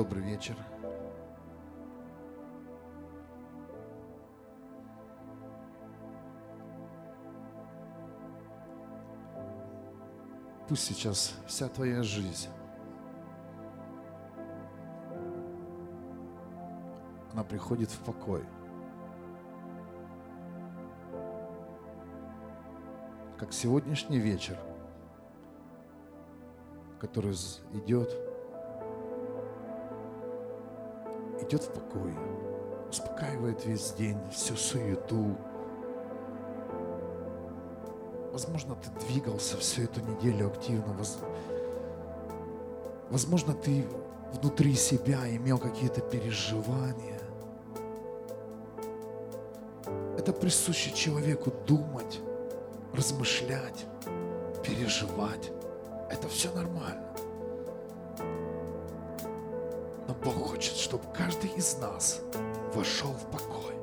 добрый вечер. Пусть сейчас вся твоя жизнь, она приходит в покой. Как сегодняшний вечер, который идет идет в покой, успокаивает весь день, всю суету. Возможно, ты двигался всю эту неделю активно. Возможно, ты внутри себя имел какие-то переживания. Это присуще человеку думать, размышлять, переживать. Это все нормально. Хочет, чтобы каждый из нас вошел в покой.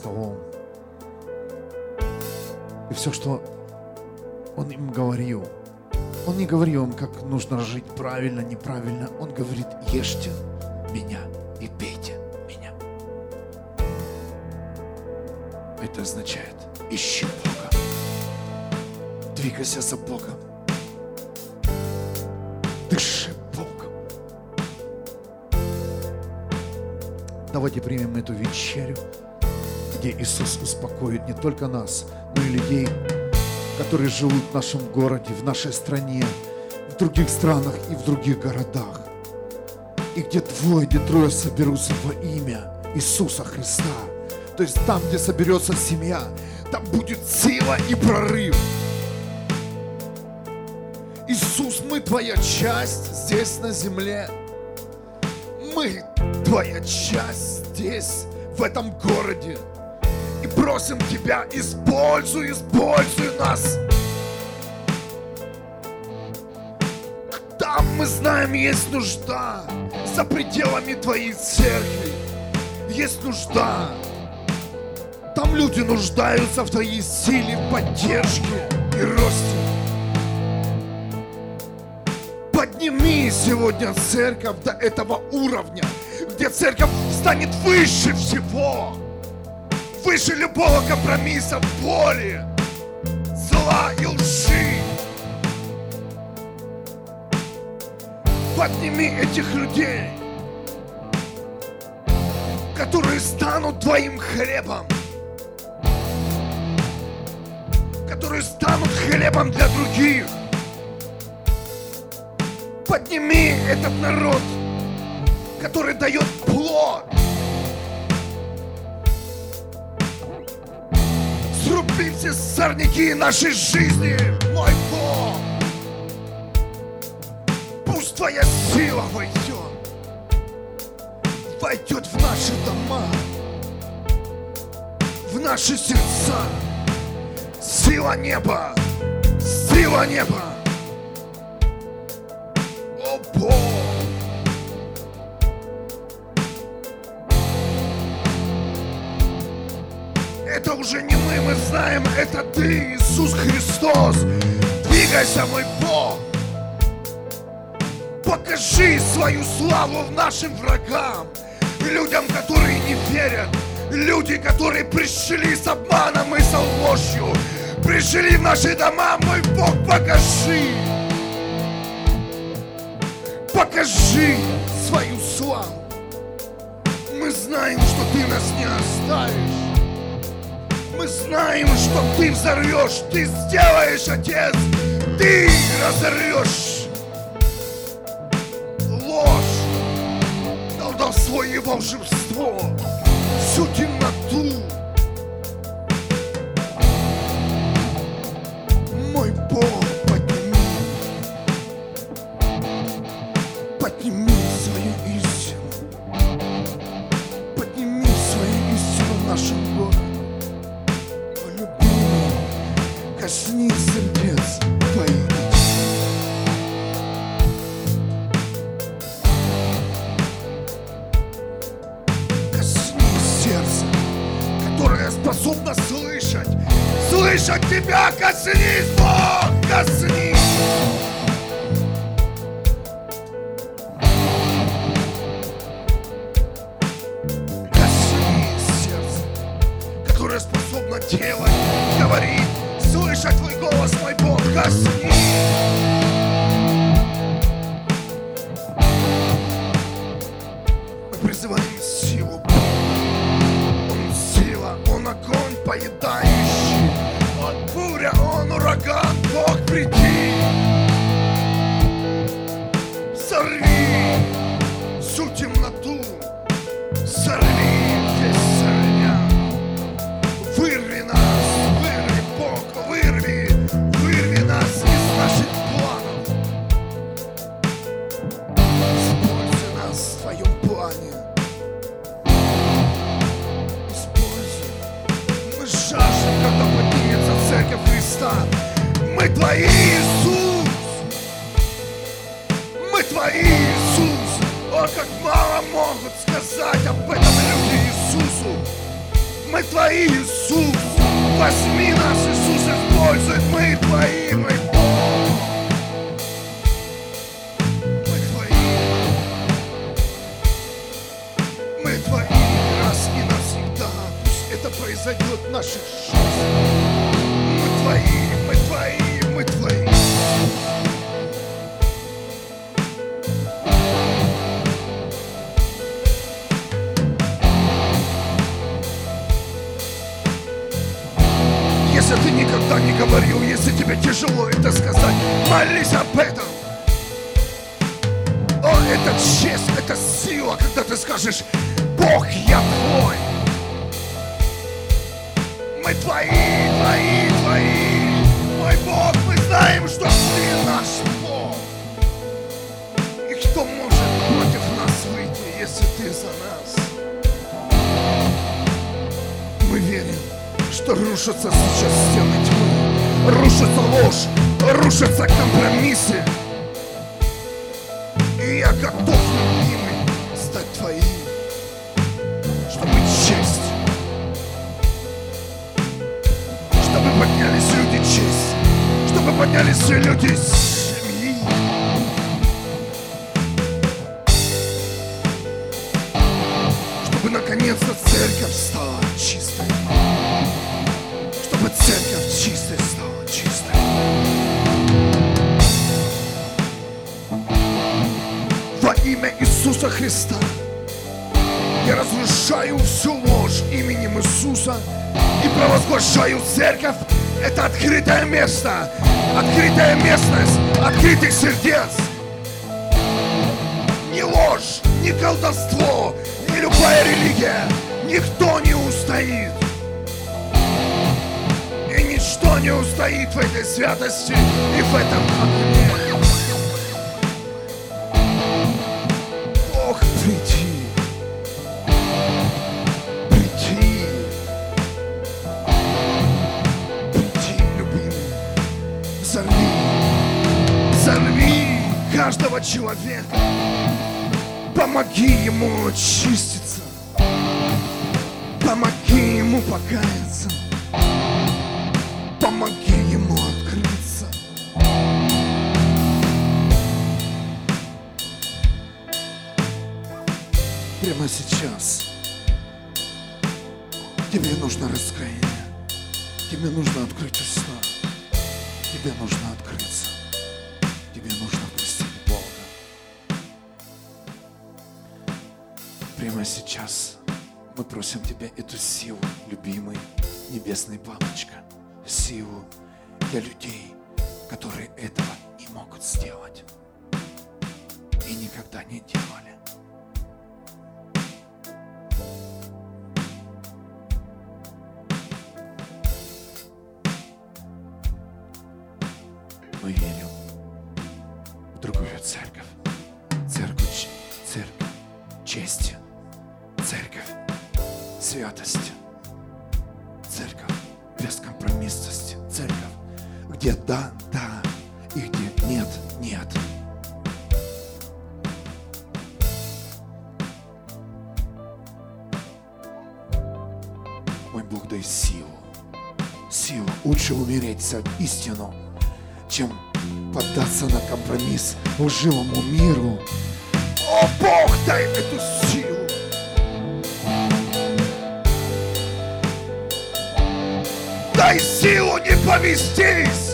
Столом. И все, что он им говорил, он не говорил им, как нужно жить правильно, неправильно. Он говорит, ешьте меня и пейте меня. Это означает, ищи Бога. Двигайся за Богом. Давайте примем эту вечерю, где Иисус успокоит не только нас, но и людей, которые живут в нашем городе, в нашей стране, в других странах и в других городах. И где двое, где трое соберутся во имя Иисуса Христа. То есть там, где соберется семья, там будет сила и прорыв. Иисус, мы твоя часть здесь на земле. Мы твоя часть здесь, в этом городе. Просим Тебя, используй, используй нас. Там, мы знаем, есть нужда за пределами Твоей церкви. Есть нужда. Там люди нуждаются в Твоей силе, поддержке и росте. Подними сегодня церковь до этого уровня, где церковь станет выше всего, выше любого компромисса, боли, зла и лжи. Подними этих людей, которые станут твоим хлебом, которые станут хлебом для других. Подними этот народ – который дает плод. Сруби все сорняки нашей жизни, мой Бог. Пусть Твоя сила войдет, войдет в наши дома, в наши сердца. Сила неба, сила неба. мы знаем, это Ты, Иисус Христос. Двигайся, мой Бог. Покажи свою славу нашим врагам, людям, которые не верят, люди, которые пришли с обманом и со ложью, пришли в наши дома, мой Бог, покажи. Покажи свою славу. Мы знаем, что ты нас не оставишь мы знаем, что ты взорвешь, ты сделаешь, отец, ты разорвешь ложь, колдовство и волшебство, всю темноту. Мой Бог, Я разрушаю всю ложь именем Иисуса и провозглашаю церковь. Это открытое место, открытая местность, открытых сердец. Ни ложь, ни колдовство, ни любая религия, никто не устоит. И ничто не устоит в этой святости и в этом огне. каждого человека. Помоги ему очиститься, помоги ему покаяться, помоги ему открыться. Прямо сейчас тебе нужно раскаяние, тебе нужно открыть уста, тебе нужно открыться. Давай сейчас мы просим Тебя эту силу, любимый Небесный Папочка, силу для людей, которые этого не могут сделать и никогда не делали. За истину, чем поддаться на компромисс лживому миру. О, Бог, дай эту силу. Дай силу не повестись.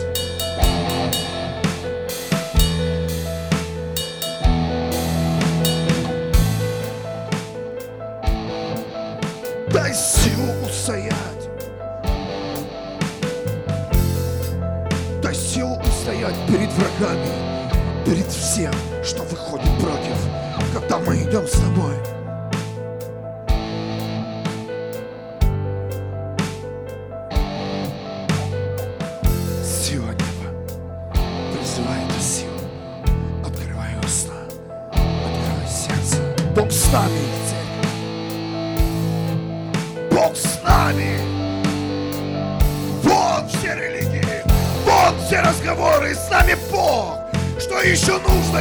Врагами, перед всем, что выходит против, когда мы идем с тобой.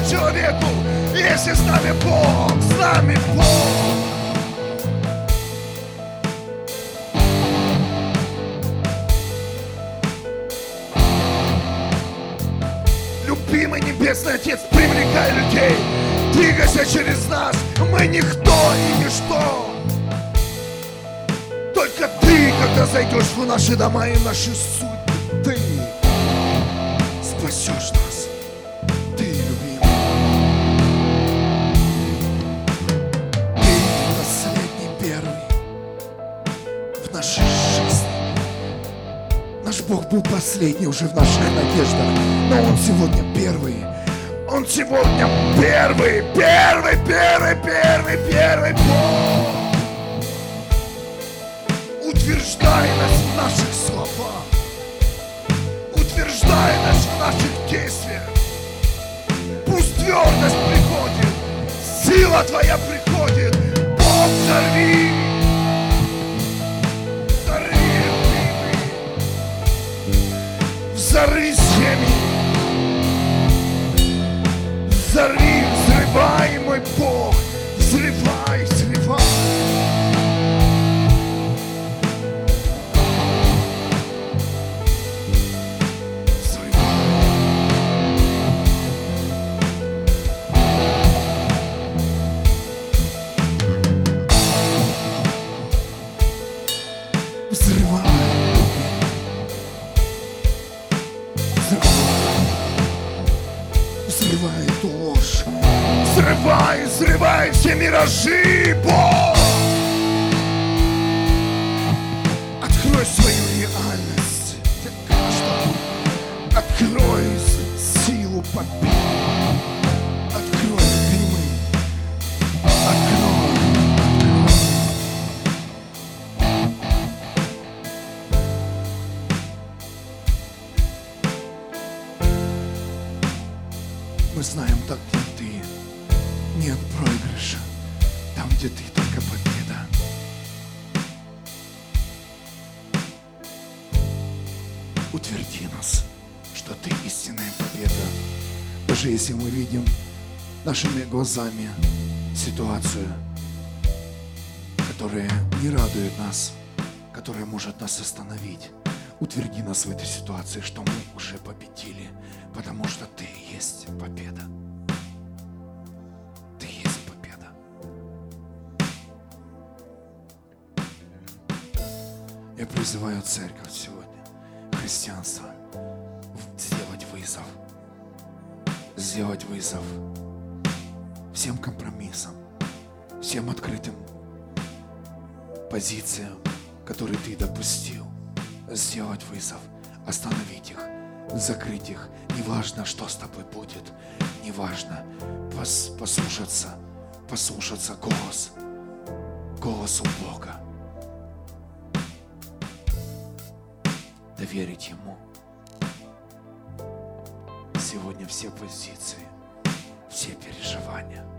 Человеку, если с нами Бог, с нами Бог. Любимый Небесный Отец, привлекай людей, двигайся через нас, мы никто и ничто. Только ты, когда зайдешь в наши дома и в наши судьбы, последний уже в наших надеждах, но Он сегодня первый. Он сегодня первый, первый, первый, первый, первый Бог. Утверждай нас в наших словах. Утверждай нас в наших действиях. Пусть твердость приходит, сила Твоя приходит. Бог, взорви! Взорви нашими глазами ситуацию, которая не радует нас, которая может нас остановить. Утверди нас в этой ситуации, что мы уже победили, потому что Ты есть победа. Ты есть победа. Я призываю церковь сегодня, христианство, сделать вызов. Сделать вызов всем компромиссам, всем открытым позициям, которые ты допустил, сделать вызов, остановить их, закрыть их. Неважно, что с тобой будет, неважно, пос, послушаться, послушаться голос, голосу Бога. Доверить Ему. Сегодня все позиции, все переживания –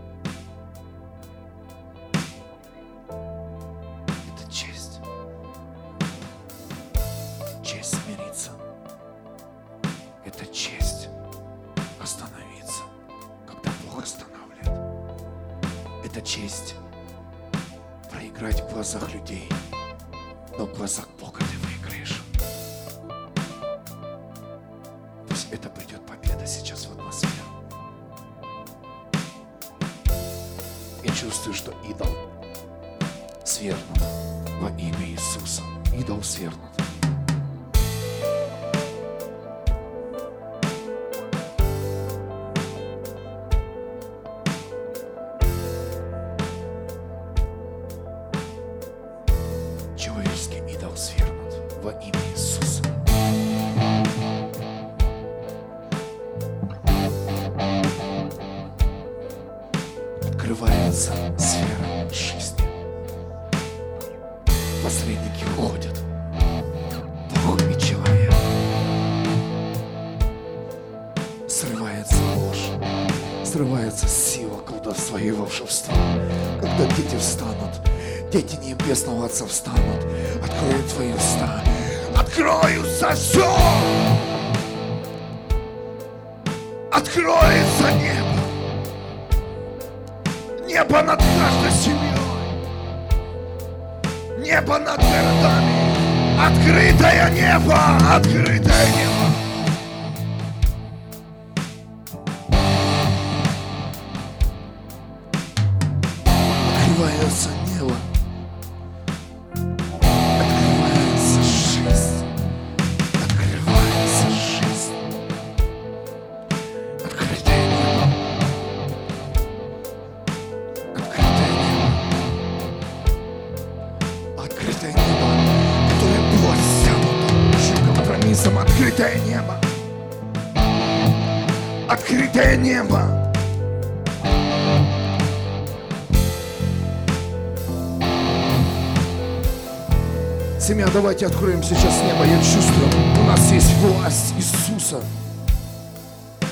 Давайте откроем сейчас небо. Я чувствую, у нас есть власть Иисуса.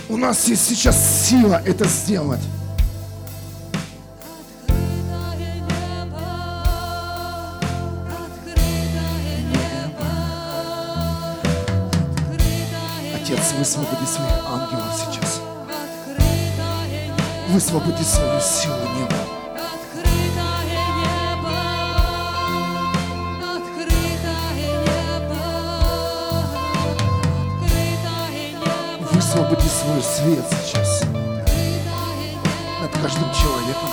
У нас есть сейчас сила это сделать. Отец, высвободи своих ангелов сейчас. Высвободи свою силу неба. высвободи свой свет сейчас над каждым человеком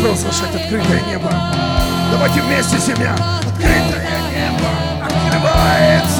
провозглашать открытое небо. Давайте вместе, семья. Открытое небо открывается.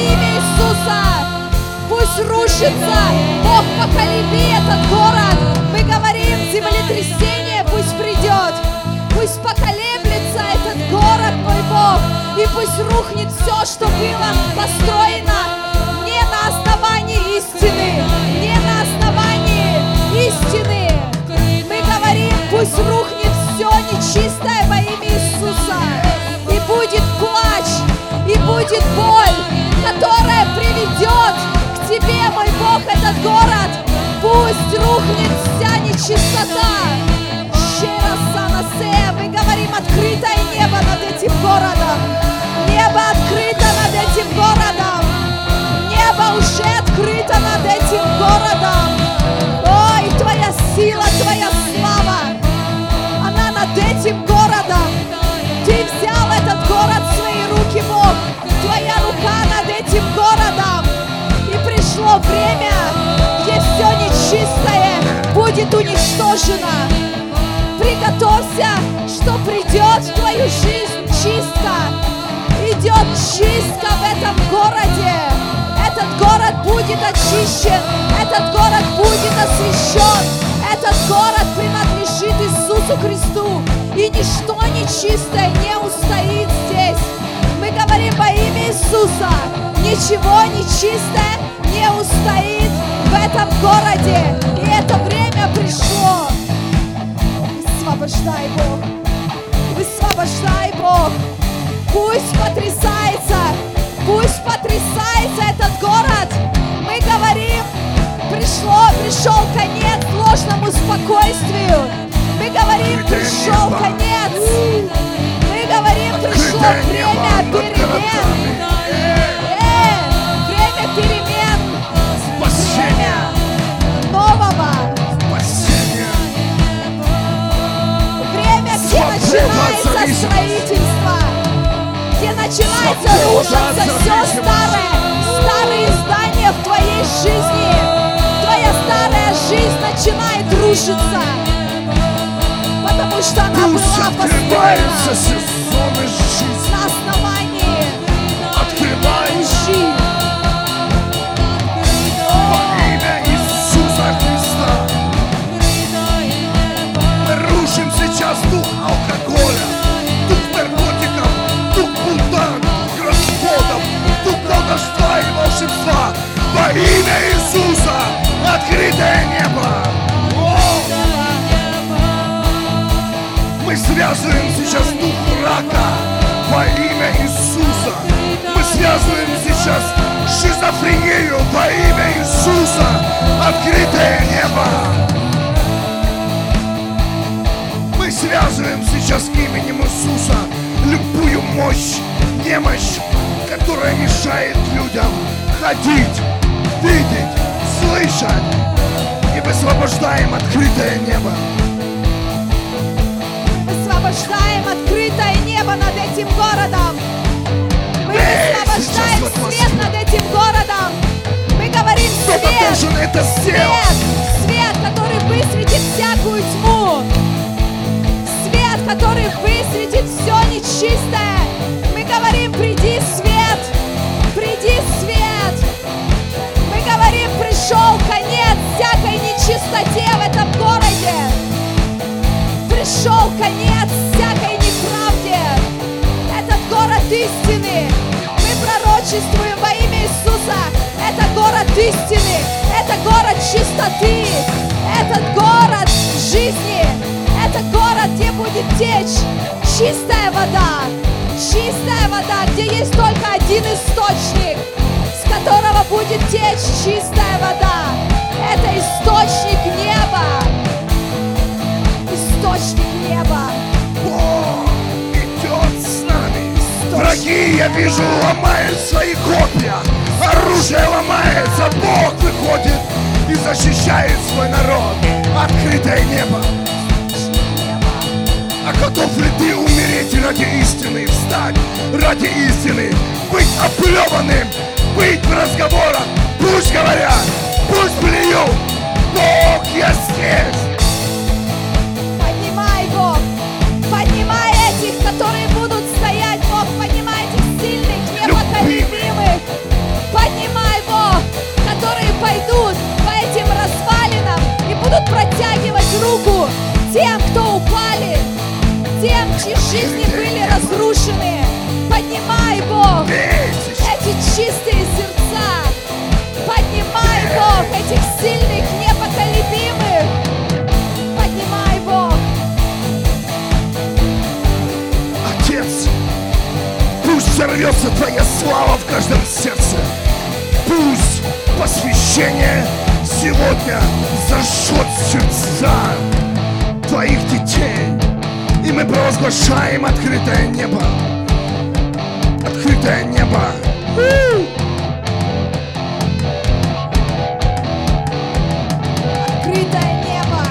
имя Иисуса. Пусть рушится. Бог, поколеби этот город. Мы говорим, землетрясение пусть придет. Пусть поколеблется этот город, мой Бог. И пусть рухнет все, что было построено не на основании истины, не на основании истины. Мы говорим, пусть рухнет все нечистое во имя будет боль, которая приведет к тебе, мой Бог, этот город. Пусть рухнет вся нечистота. Мы говорим открытое небо над этим городом. Небо открыто над этим городом. Небо уже открыто над этим городом. Ой, твоя сила, твоя слава, она над этим городом. Будет уничтожено. Приготовься, что придет в твою жизнь чистка. Идет чистка в этом городе. Этот город будет очищен. Этот город будет освящен. Этот город принадлежит Иисусу Христу. И ничто нечистое не устоит здесь. Мы говорим во имя Иисуса. Ничего нечистое не устоит в этом городе. И это время пришло. Высвобождай, Бог. Высвобождай, Бог. Пусть потрясается, рушиться от все старое, старые здания в твоей жизни. Твоя старая жизнь начинает рушиться, потому что она была построена сезоны Во имя Иисуса открытое небо. Мы связываем сейчас дух рака во имя Иисуса. Мы связываем сейчас шизофрению во имя Иисуса. Открытое небо. Мы связываем сейчас именем Иисуса любую мощь, немощь, которая мешает людям ходить, видеть, слышать. И высвобождаем открытое небо. Высвобождаем открытое небо над этим городом. Мы Эй, высвобождаем вот свет над этим городом. Мы говорим свет, должен это свет, сделать. свет, который высветит всякую тьму. Свет, который высветит все нечистое. Мы говорим, приди свет, пришел конец всякой нечистоте в этом городе. Пришел конец всякой неправде. Этот город истины. Мы пророчествуем во имя Иисуса. Это город истины. Это город чистоты. Этот город жизни. Это город, где будет течь чистая вода. Чистая вода, где есть только один источник, которого будет течь чистая вода. Это источник неба. Источник неба. Бог идет с нами. Враги, я вижу, ломают свои копья. Оружие ломается. Бог выходит и защищает свой народ. Открытое небо. А готов ли ты умереть ради истины, встать ради истины, быть оплеванным, быть в разговорах, Пусть говорят, пусть плюют, Бог, я здесь. Поднимай, Бог! Поднимай этих, которые будут стоять, Бог! Поднимай этих сильных, непоколебимых! Поднимай, Бог! Которые пойдут по этим развалинам и будут протягивать руку тем, кто упали, тем, чьи жизни были разрушены. Поднимай, Бог! Чистые сердца! Поднимай, Бог, этих сильных, непоколебимых! Поднимай, Бог! Отец, пусть взорвется Твоя слава в каждом сердце. Пусть посвящение сегодня зажжет сердца Твоих детей. И мы провозглашаем открытое небо. Открытое небо. Открытое небо!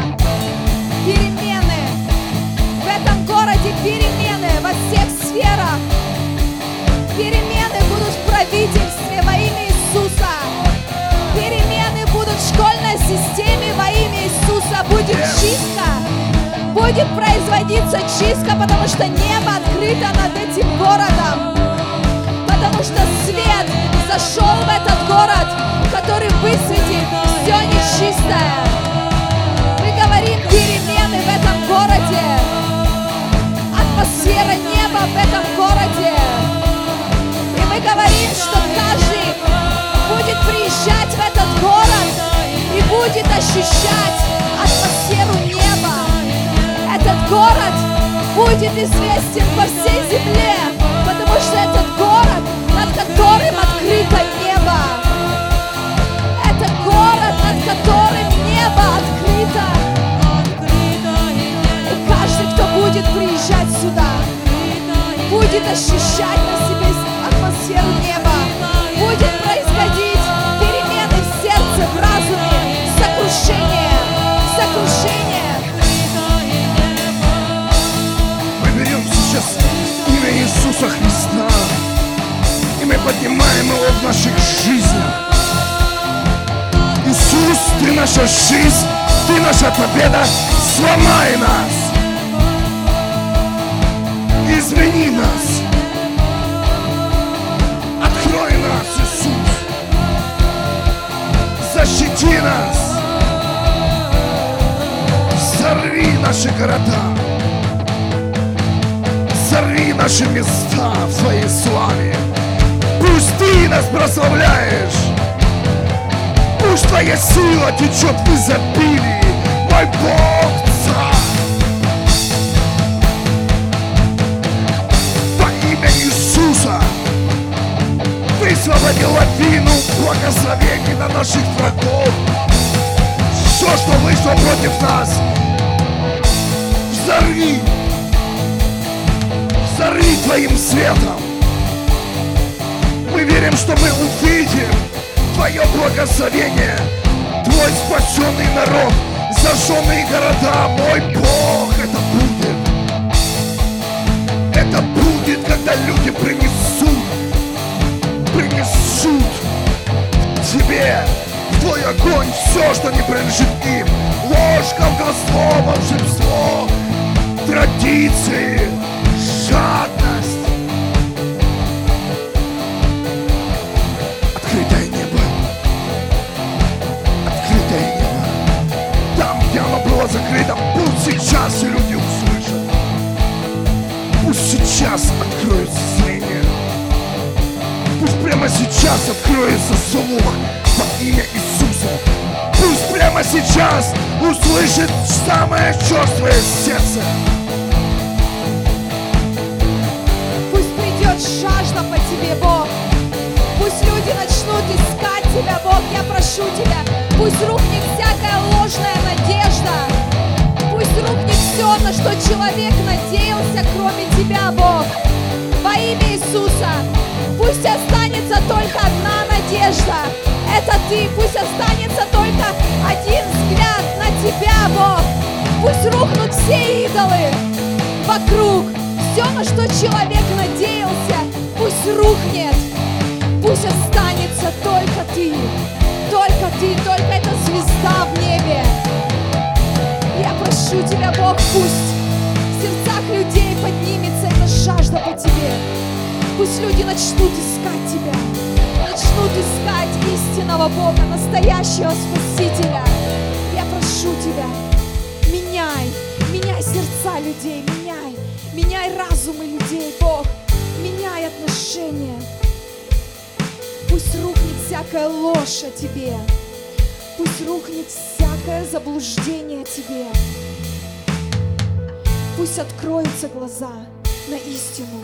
Перемены! В этом городе перемены во всех сферах! Перемены будут в правительстве во имя Иисуса! Перемены будут в школьной системе во имя Иисуса! Будет чистка! Будет производиться чистка, потому что небо открыто над этим городом! Потому что свет зашел в этот город, который высветит все нечистое. Мы говорим перемены в этом городе. Атмосфера неба в этом городе. И мы говорим, что каждый будет приезжать в этот город и будет ощущать атмосферу неба. Этот город будет известен по всей земле, которым открыто небо. Это город, над которым небо открыто. И каждый, кто будет приезжать сюда, будет ощущать на себе атмосферу неба. Будет происходить перемены в сердце, в разуме, сокрушение, сокрушение. Мы берем сейчас имя Иисуса Христа, мы поднимаем его в наших жизнях. Иисус, Ты наша жизнь, Ты наша победа, сломай нас, измени нас, открой нас, Иисус, защити нас, взорви наши города. Сорви наши места в Твоей славе. Ты нас прославляешь. Пусть Твоя сила течет в изобилии. Мой Бог, Царь. Во имя Иисуса высвободи лавину благословений на наших врагов. Все, что вышло против нас, взорви Взорви Твоим светом. Мы верим, что мы увидим Твое благословение, Твой спасенный народ, зажженные города, мой Бог, это будет. Это будет, когда люди принесут, принесут Тебе в Твой огонь все, что не принадлежит им. Ложь, колдовство, волшебство, традиции, сейчас люди услышат. Пусть сейчас откроется зрение. Пусть прямо сейчас откроется слух во имя Иисуса. Пусть прямо сейчас услышит самое черствое сердце. Пусть придет жажда по тебе, Бог. Пусть люди начнут искать тебя, Бог. Я прошу тебя. Пусть рухнет всякая ложная надежда. Рухнет все, на что человек надеялся, кроме тебя, Бог. Во имя Иисуса. Пусть останется только одна надежда. Это ты. Пусть останется только один взгляд на тебя, Бог. Пусть рухнут все идолы вокруг. Все, на что человек надеялся, пусть рухнет. Пусть останется только Ты, только Ты, только эта звезда в небе. Прошу Тебя, Бог, пусть в сердцах людей поднимется эта жажда по Тебе. Пусть люди начнут искать Тебя, начнут искать истинного Бога, настоящего Спасителя. Я прошу Тебя, меняй, меняй сердца людей, меняй, меняй разумы людей, Бог, меняй отношения. Пусть рухнет всякая ложь о Тебе, пусть рухнет всякое заблуждение Тебе. Пусть откроются глаза на истину.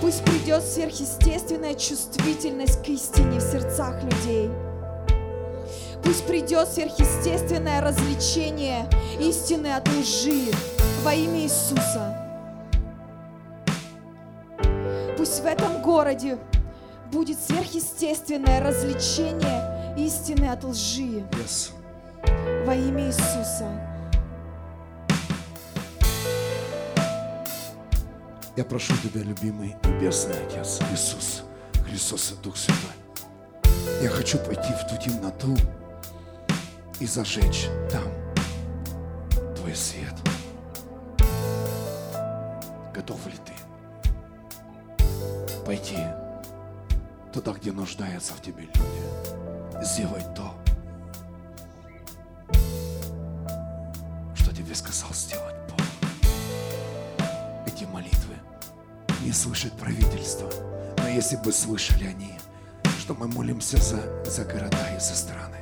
Пусть придет сверхъестественная чувствительность к истине в сердцах людей. Пусть придет сверхъестественное развлечение истины от лжи во имя Иисуса. Пусть в этом городе будет сверхъестественное развлечение истины от лжи Yes. во имя Иисуса. Я прошу Тебя, любимый Небесный Отец, Иисус, Христос и Дух Святой. Я хочу пойти в ту темноту и зажечь там Твой свет. Готов ли Ты пойти туда, где нуждаются в Тебе люди, сделать то, что Тебе сказал сделать Бог? эти молитвы не слышит правительство. Но если бы слышали они, что мы молимся за, за города и за страны.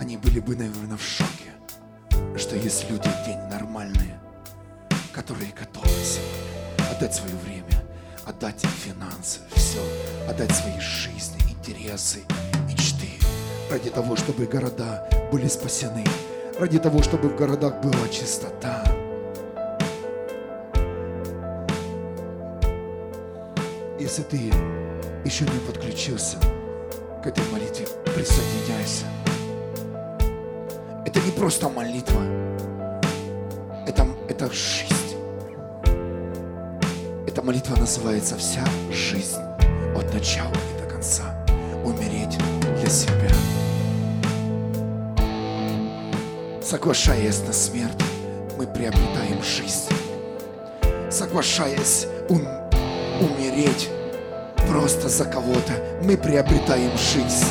Они были бы, наверное, в шоке, что есть люди день нормальные, которые готовы сегодня отдать свое время, отдать финансы, все, отдать свои жизни, интересы, мечты, ради того, чтобы города были спасены, ради того, чтобы в городах была чистота. Если ты еще не подключился к этой молитве, присоединяйся. Это не просто молитва, это, это жизнь. Молитва называется «Вся жизнь от начала и до конца». Умереть для себя. Соглашаясь на смерть, мы приобретаем жизнь. Соглашаясь ум- умереть просто за кого-то, мы приобретаем жизнь.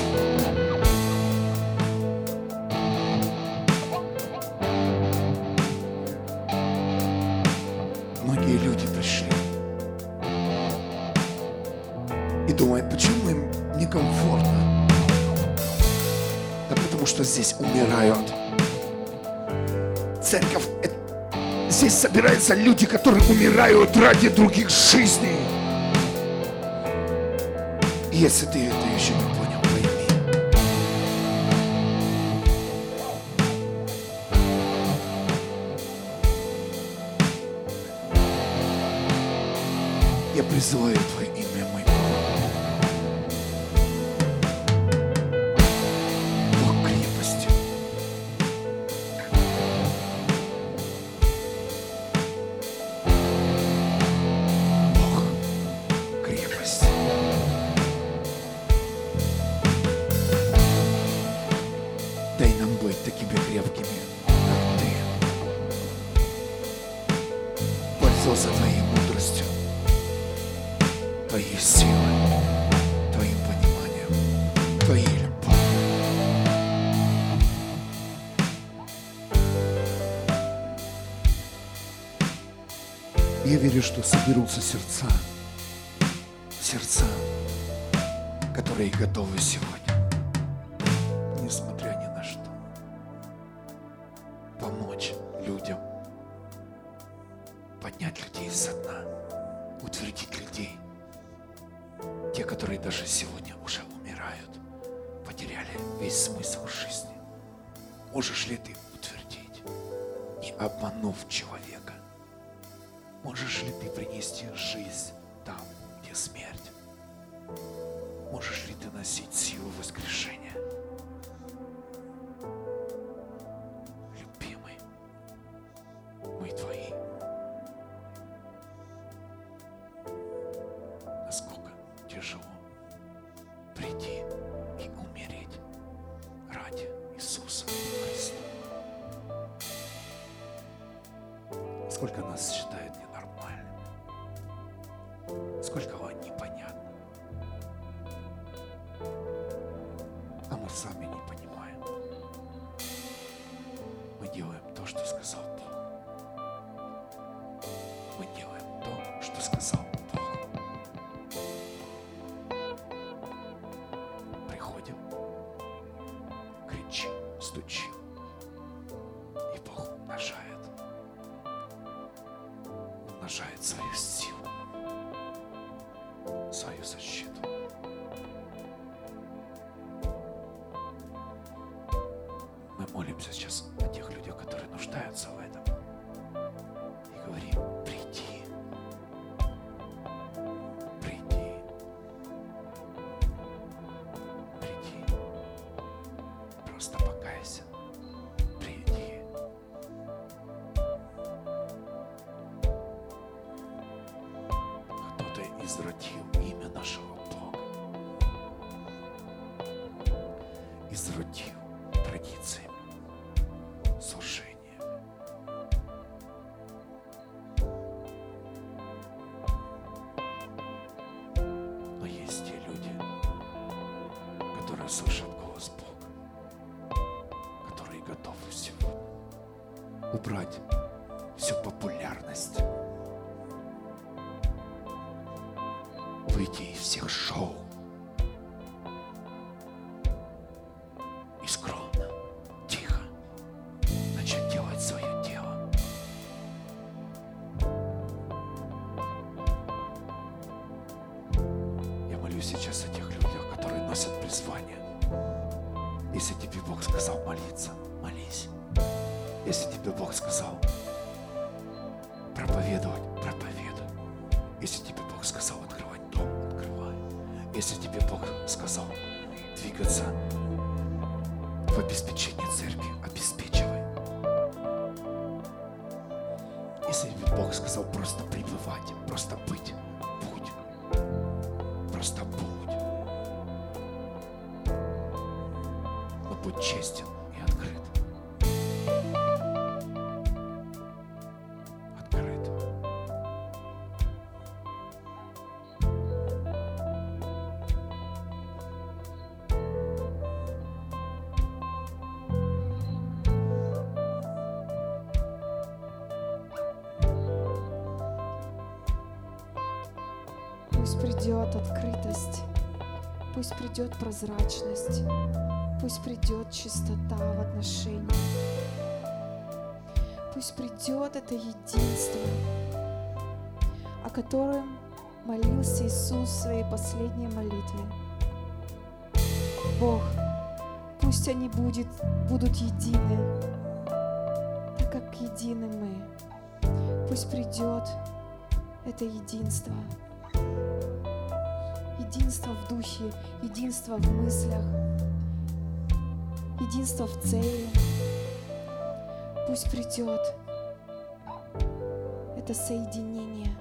Многие люди пришли и думают, почему им некомфортно? Да потому что здесь умирают. Церковь, здесь собираются люди, которые умирают ради других жизней. И если ты это еще не понял, пойми. Я призываю Твое Сколько нас считают ненормальными, сколько вам непонятно, а мы сами не понимаем. Мы делаем то, что сказал Бог. Мы делаем то, что сказал Бог. Приходим, кричим, стучим, Мы молимся слышат голос Бога, которые готовы сегодня убрать всю популярность, выйти из всех шоу Тебе Бог сказал проповедовать, проповедуй. Если тебе Бог сказал открывать дом, открывай. Если тебе Бог сказал двигаться в обеспечении церкви, обеспечивай. Если тебе Бог сказал просто пребывать, просто быть, будь. Просто будь. Но будь честен прозрачность, пусть придет чистота в отношениях, пусть придет это единство, о котором молился Иисус в своей последней молитве. Бог, пусть они будет, будут едины, так как едины мы. Пусть придет это единство единство в духе, единство в мыслях, единство в цели. Пусть придет это соединение.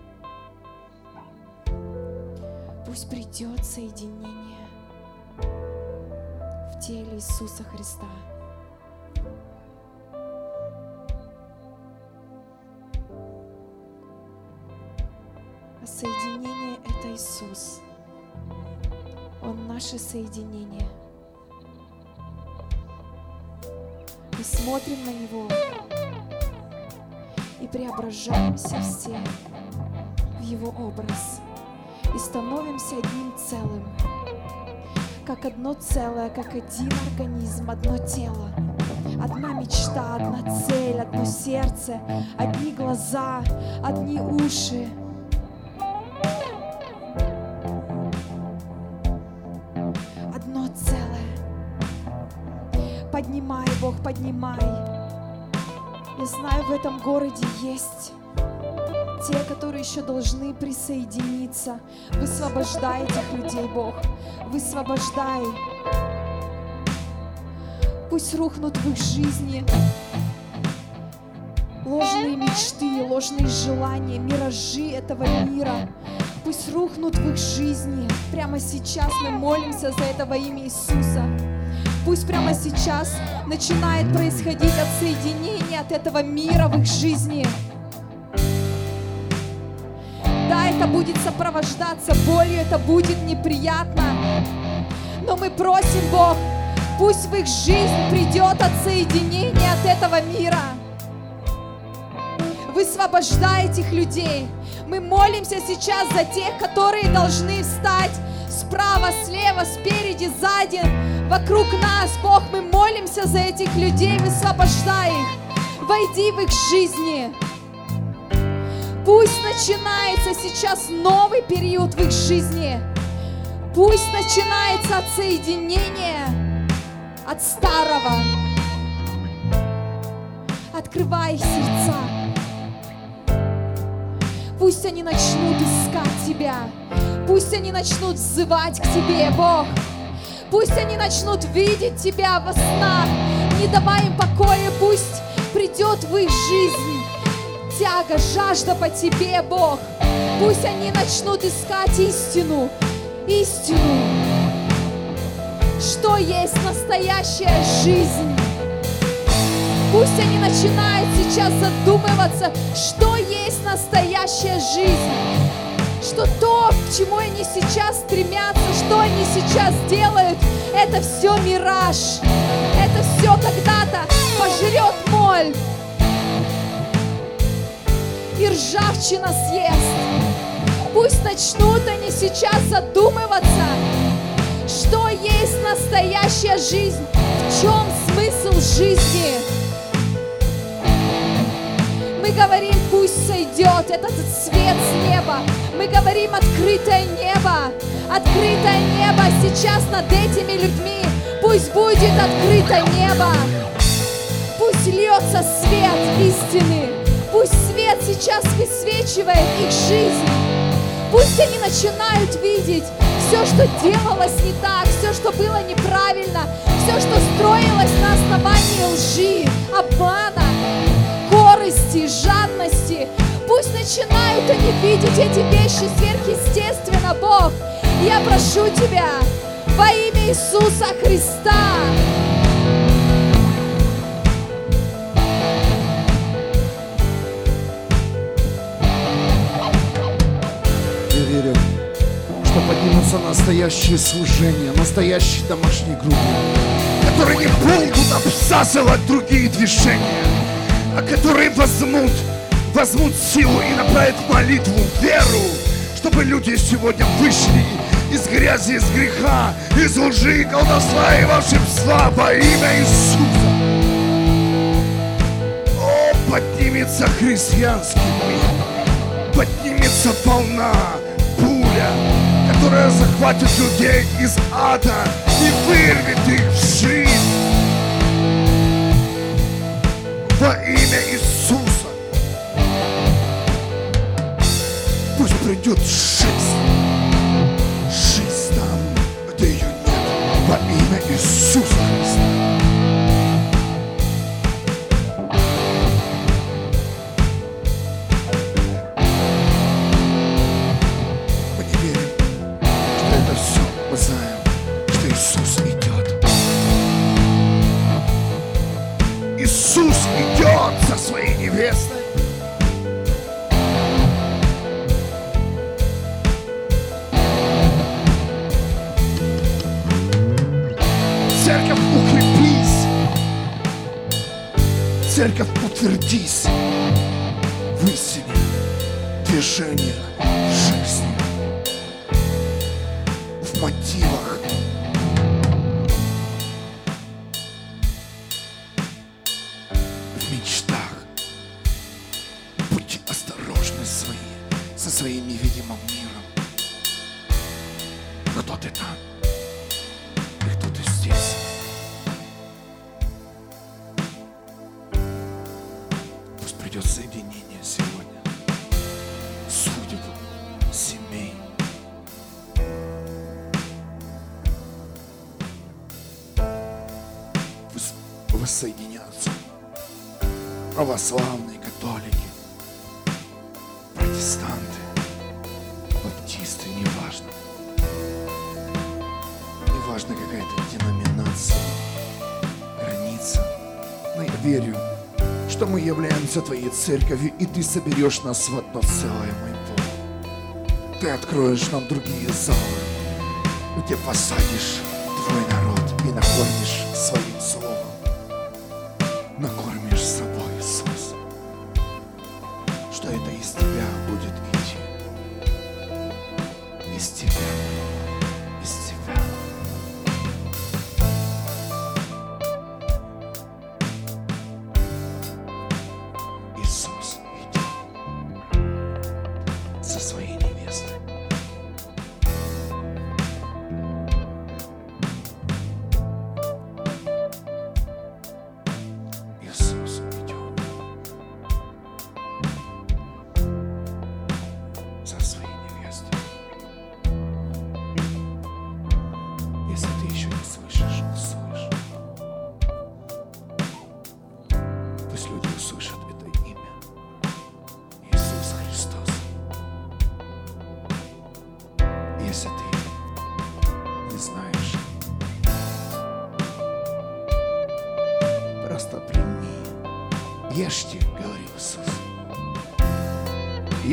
Пусть придет соединение в теле Иисуса Христа. А соединение — это Иисус. Наше соединение. Мы смотрим на Него и преображаемся все в Его образ и становимся одним целым, как одно целое, как один организм, одно тело, одна мечта, одна цель, одно сердце, одни глаза, одни уши. Одно целое. Поднимай, Бог, поднимай. Я знаю, в этом городе есть те, которые еще должны присоединиться. Высвобождай этих людей, Бог. Высвобождай. Пусть рухнут в их жизни ложные мечты, ложные желания, миражи этого мира. Пусть рухнут в их жизни. Прямо сейчас мы молимся за это во имя Иисуса. Пусть прямо сейчас начинает происходить отсоединение от этого мира в их жизни. Да, это будет сопровождаться болью, это будет неприятно. Но мы просим, Бог, пусть в их жизнь придет отсоединение от этого мира. Высвобождай этих людей. Мы молимся сейчас за тех, которые должны встать справа, слева, спереди, сзади, вокруг нас. Бог, мы молимся за этих людей, высвобождай их. Войди в их жизни. Пусть начинается сейчас новый период в их жизни. Пусть начинается отсоединение от старого. Открывай их сердца. Пусть они начнут искать Тебя. Пусть они начнут взывать к Тебе, Бог. Пусть они начнут видеть Тебя во снах. Не давай им покоя, пусть придет в их жизнь тяга, жажда по Тебе, Бог. Пусть они начнут искать истину, истину. Что есть настоящая жизнь? Пусть они начинают сейчас задумываться, что есть настоящая жизнь. Что то, к чему они сейчас стремятся, что они сейчас делают, это все мираж. Это все когда-то пожрет моль. И ржавчина съест. Пусть начнут они сейчас задумываться, что есть настоящая жизнь, в чем смысл жизни. Говорим, пусть сойдет этот свет с неба. Мы говорим, открытое небо, открытое небо сейчас над этими людьми. Пусть будет открыто небо. Пусть льется свет истины. Пусть свет сейчас высвечивает их жизнь. Пусть они начинают видеть все, что делалось не так, все, что было неправильно, все, что строилось на основании лжи, обмана, корысти, жадности. Пусть начинают они видеть эти вещи сверхъестественно, Бог. Я прошу Тебя во имя Иисуса Христа. Я верю, что поднимутся настоящие служения, настоящие домашние группы. которые не будут обсасывать другие движения, а которые возьмут, возьмут силу и направят молитву, веру, чтобы люди сегодня вышли из грязи, из греха, из лжи, колдовства и волшебства во имя Иисуса. О, поднимется христианский мир, поднимется волна, буря, которая захватит людей из ада и вырвет их в жизнь. Во имя Иисуса. Пусть придет жизнь. Жизнь там, где ее нет. Во имя Иисуса Христа. православные, католики, протестанты, баптисты, неважно. Неважно, какая-то деноминация, граница. Но я верю, что мы являемся Твоей церковью, и Ты соберешь нас в одно целое, мой Бог. Ты откроешь нам другие залы, где посадишь Твой народ и накормишь своих.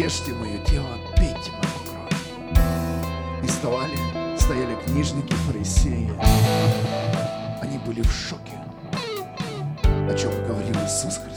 ешьте мое тело, пейте мою кровь. И вставали, стояли книжники, фарисеи. Они были в шоке, о чем говорил Иисус Христос.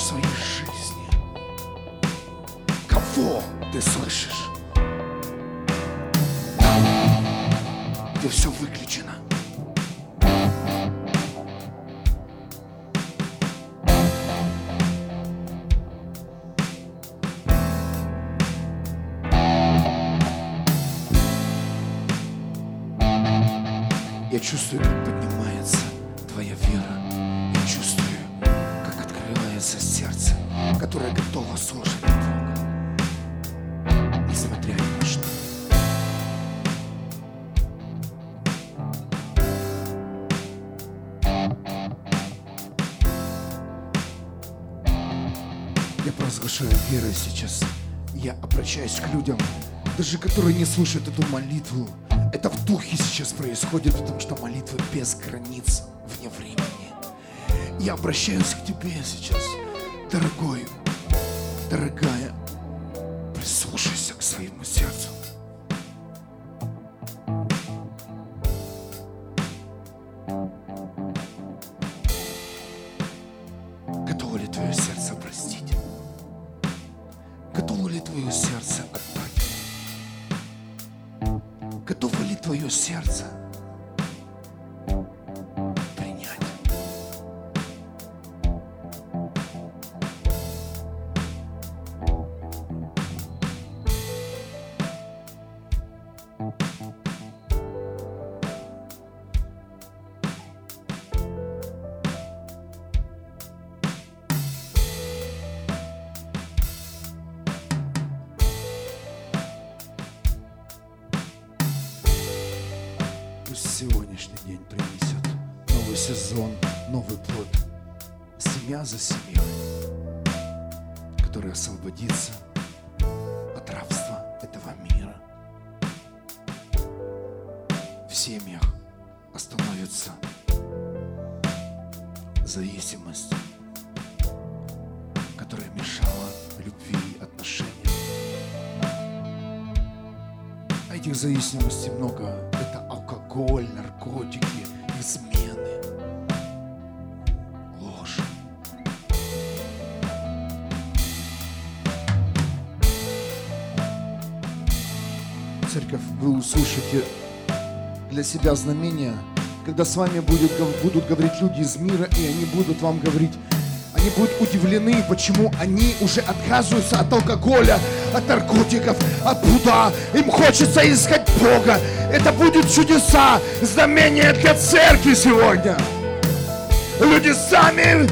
Своей жизни? Слышат эту молитву. Это в духе сейчас происходит, потому что молитва без границ вне времени. Я обращаюсь к тебе сейчас, дорогой, дорогая, новый сезон, новый плод. Семья за семьей, которая освободится от рабства этого мира. В семьях остановится зависимость, которая мешала любви и отношениям. А этих зависимостей много. Это алкоголь, наркотики, вы услышите для себя знамения, когда с вами будет, будут говорить люди из мира, и они будут вам говорить, они будут удивлены, почему они уже отказываются от алкоголя, от наркотиков, от блуда. Им хочется искать Бога. Это будут чудеса, знамения для церкви сегодня. Люди сами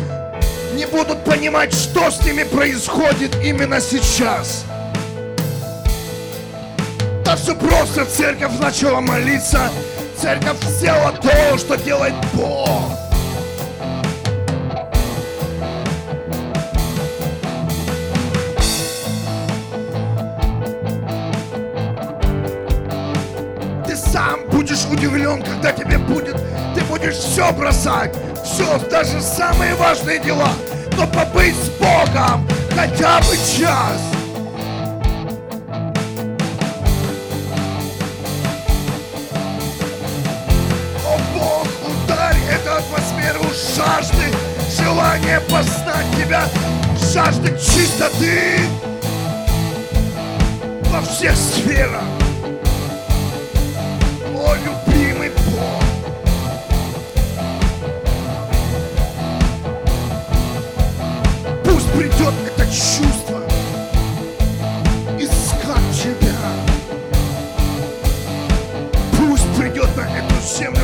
не будут понимать, что с ними происходит именно сейчас. Что просто церковь начала молиться. Церковь сделала то, что делает Бог. Ты сам будешь удивлен, когда тебе будет, ты будешь все бросать, все, даже самые важные дела, но побыть с Богом хотя бы час. Тебя, жажды чистоты во всех сферах. О, любимый Бог! Пусть придет это чувство искать Тебя. Пусть придет на эту землю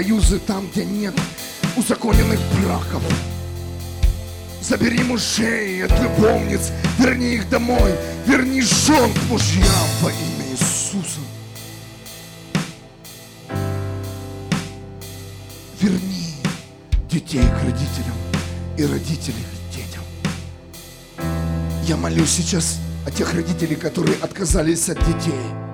союзы там, где нет узаконенных браков. Забери мужей от любовниц, верни их домой, верни жен к мужьям во имя Иисуса. Верни детей к родителям и родителей к детям. Я молюсь сейчас о тех родителей, которые отказались от детей.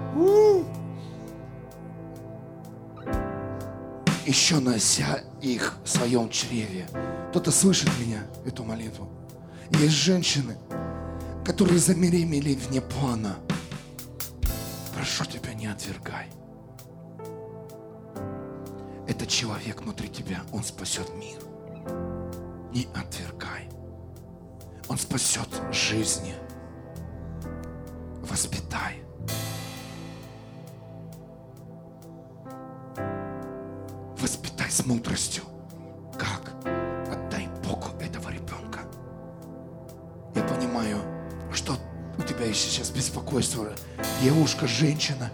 Еще нося их в своем чреве. Кто-то слышит меня, эту молитву. Есть женщины, которые забеременели вне плана. Прошу тебя, не отвергай. Этот человек внутри тебя, он спасет мир. Не отвергай. Он спасет жизни. Воспитай. С мудростью. Как? Отдай Богу этого ребенка. Я понимаю, что у тебя есть сейчас беспокойство. Девушка, женщина.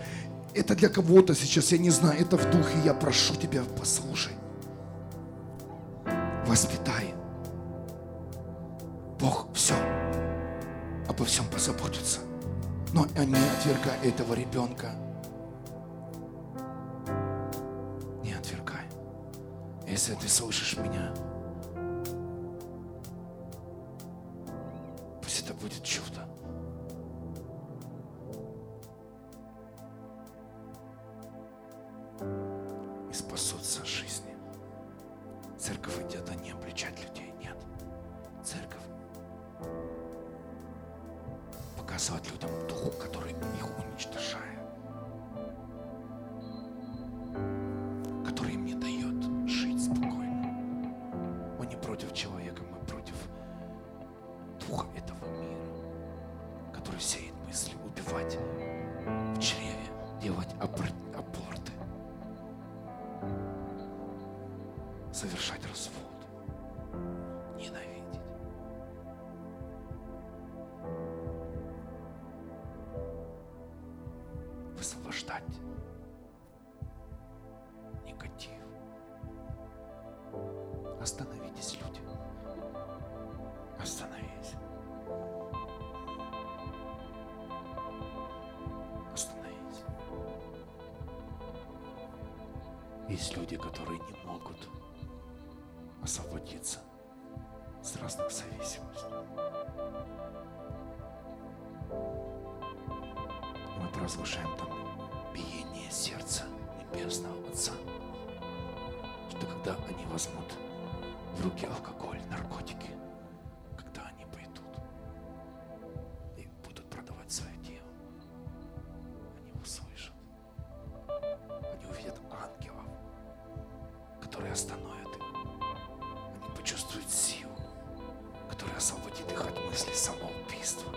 Это для кого-то сейчас, я не знаю, это в духе. Я прошу тебя, послушай. Воспитай. Бог все обо всем позаботится. Но не отвергай этого ребенка. Если ты слышишь меня, которые остановят их. Они почувствуют силу, которая освободит их от мысли самоубийства.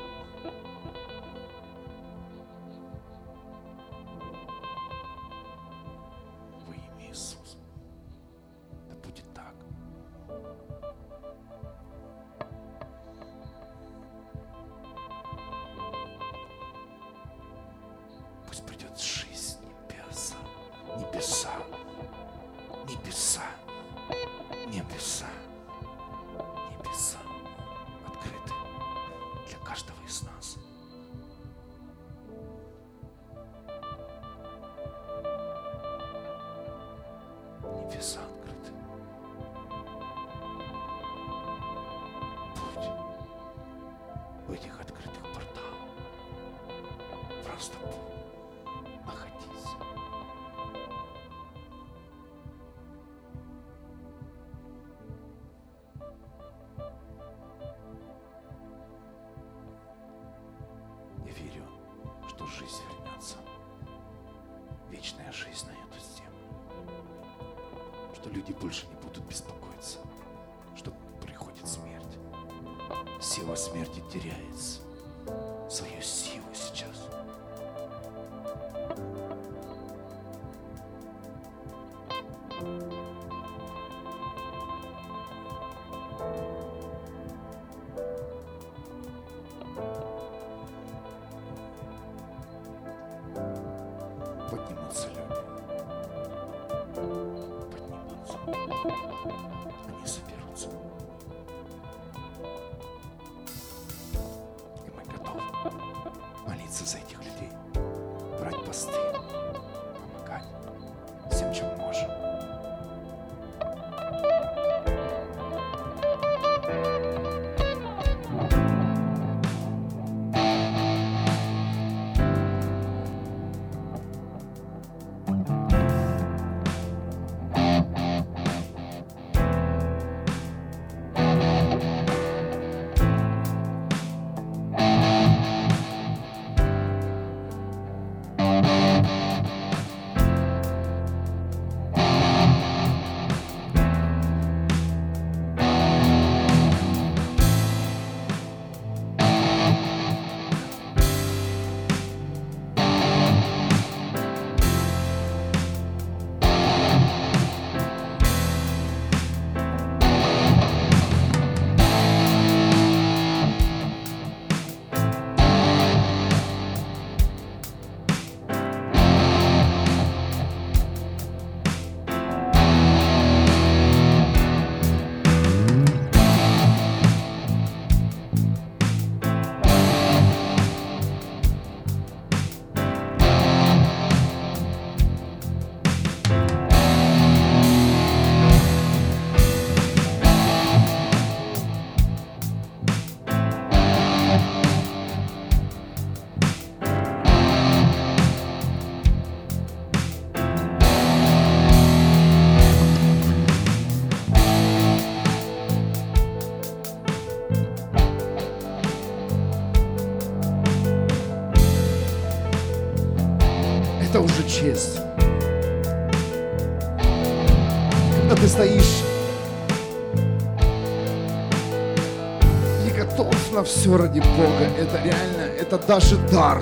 Все ради Бога, это реально, это даже дар.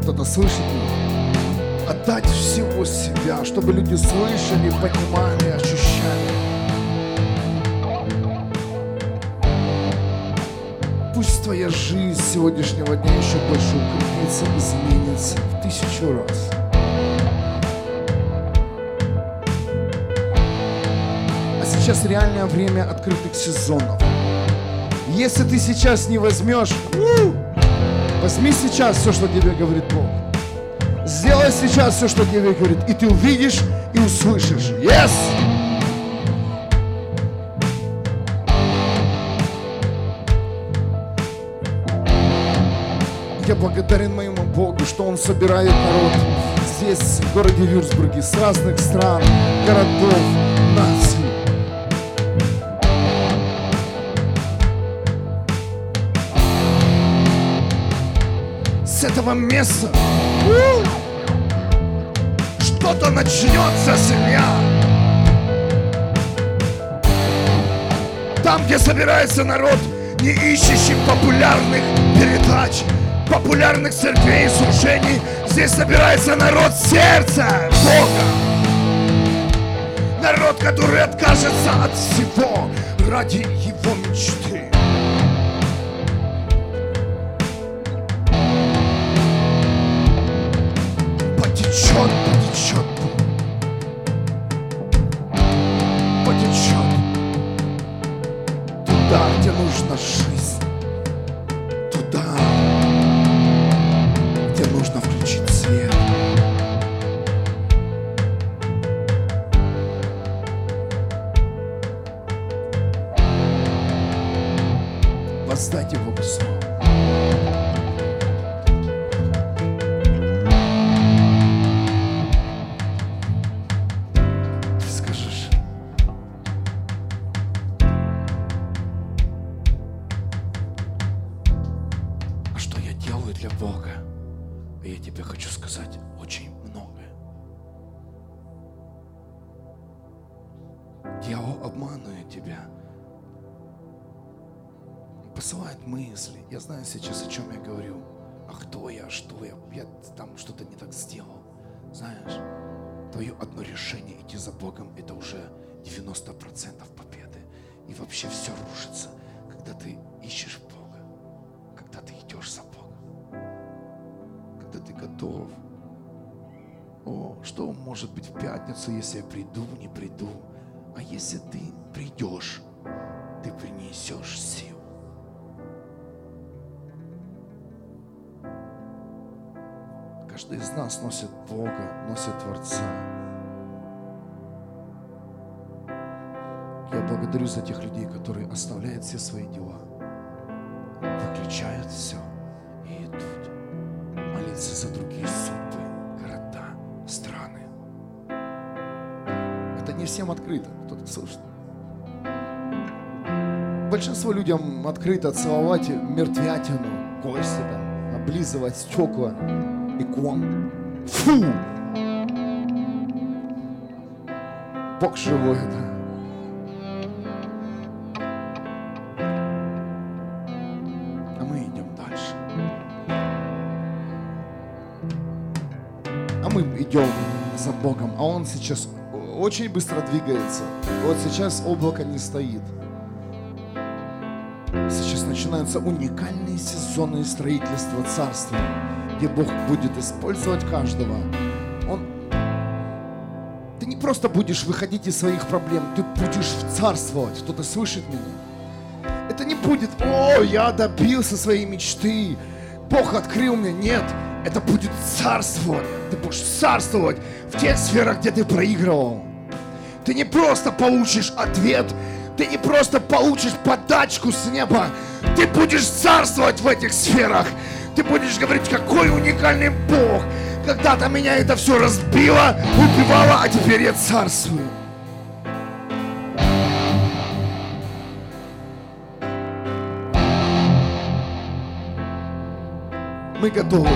Кто-то слышит меня? Отдать всего себя, чтобы люди слышали, понимали, ощущали. Пусть твоя жизнь сегодняшнего дня еще больше укрепится, изменится в тысячу раз. А сейчас реальное время открытых сезонов. Если ты сейчас не возьмешь, возьми сейчас все, что тебе говорит Бог. Сделай сейчас все, что тебе говорит, и ты увидишь и услышишь. Yes! Я благодарен моему Богу, что Он собирает народ здесь, в городе Вюрцбурге, с разных стран, городов, наций. Этого места что-то начнется, семья. Там, где собирается народ, не ищущий популярных передач, популярных церквей и служений, здесь собирается народ сердца Бога. Народ, который откажется от всего ради его мечты. Идешь за Богом, когда ты готов. О, что может быть в пятницу, если я приду, не приду? А если ты придешь, ты принесешь силу. Каждый из нас носит Бога, носит Творца. Я благодарю за тех людей, которые оставляют все свои дела, выключают все молиться за другие судьбы, города, страны. Это не всем открыто, кто-то слышит. Большинство людям открыто целовать мертвятину, кости там, облизывать стекла икон. Фу! Бог живой, да. Сейчас очень быстро двигается. Вот сейчас облако не стоит. Сейчас начинаются уникальные сезоны строительства царства, где Бог будет использовать каждого. Он... Ты не просто будешь выходить из своих проблем, ты будешь царствовать. Кто-то слышит меня? Это не будет, о, я добился своей мечты, Бог открыл мне. Нет, это будет царствование. Ты будешь царствовать в тех сферах, где ты проигрывал. Ты не просто получишь ответ, ты не просто получишь подачку с неба, ты будешь царствовать в этих сферах. Ты будешь говорить, какой уникальный Бог. Когда-то меня это все разбило, убивало, а теперь я царствую. Мы готовы,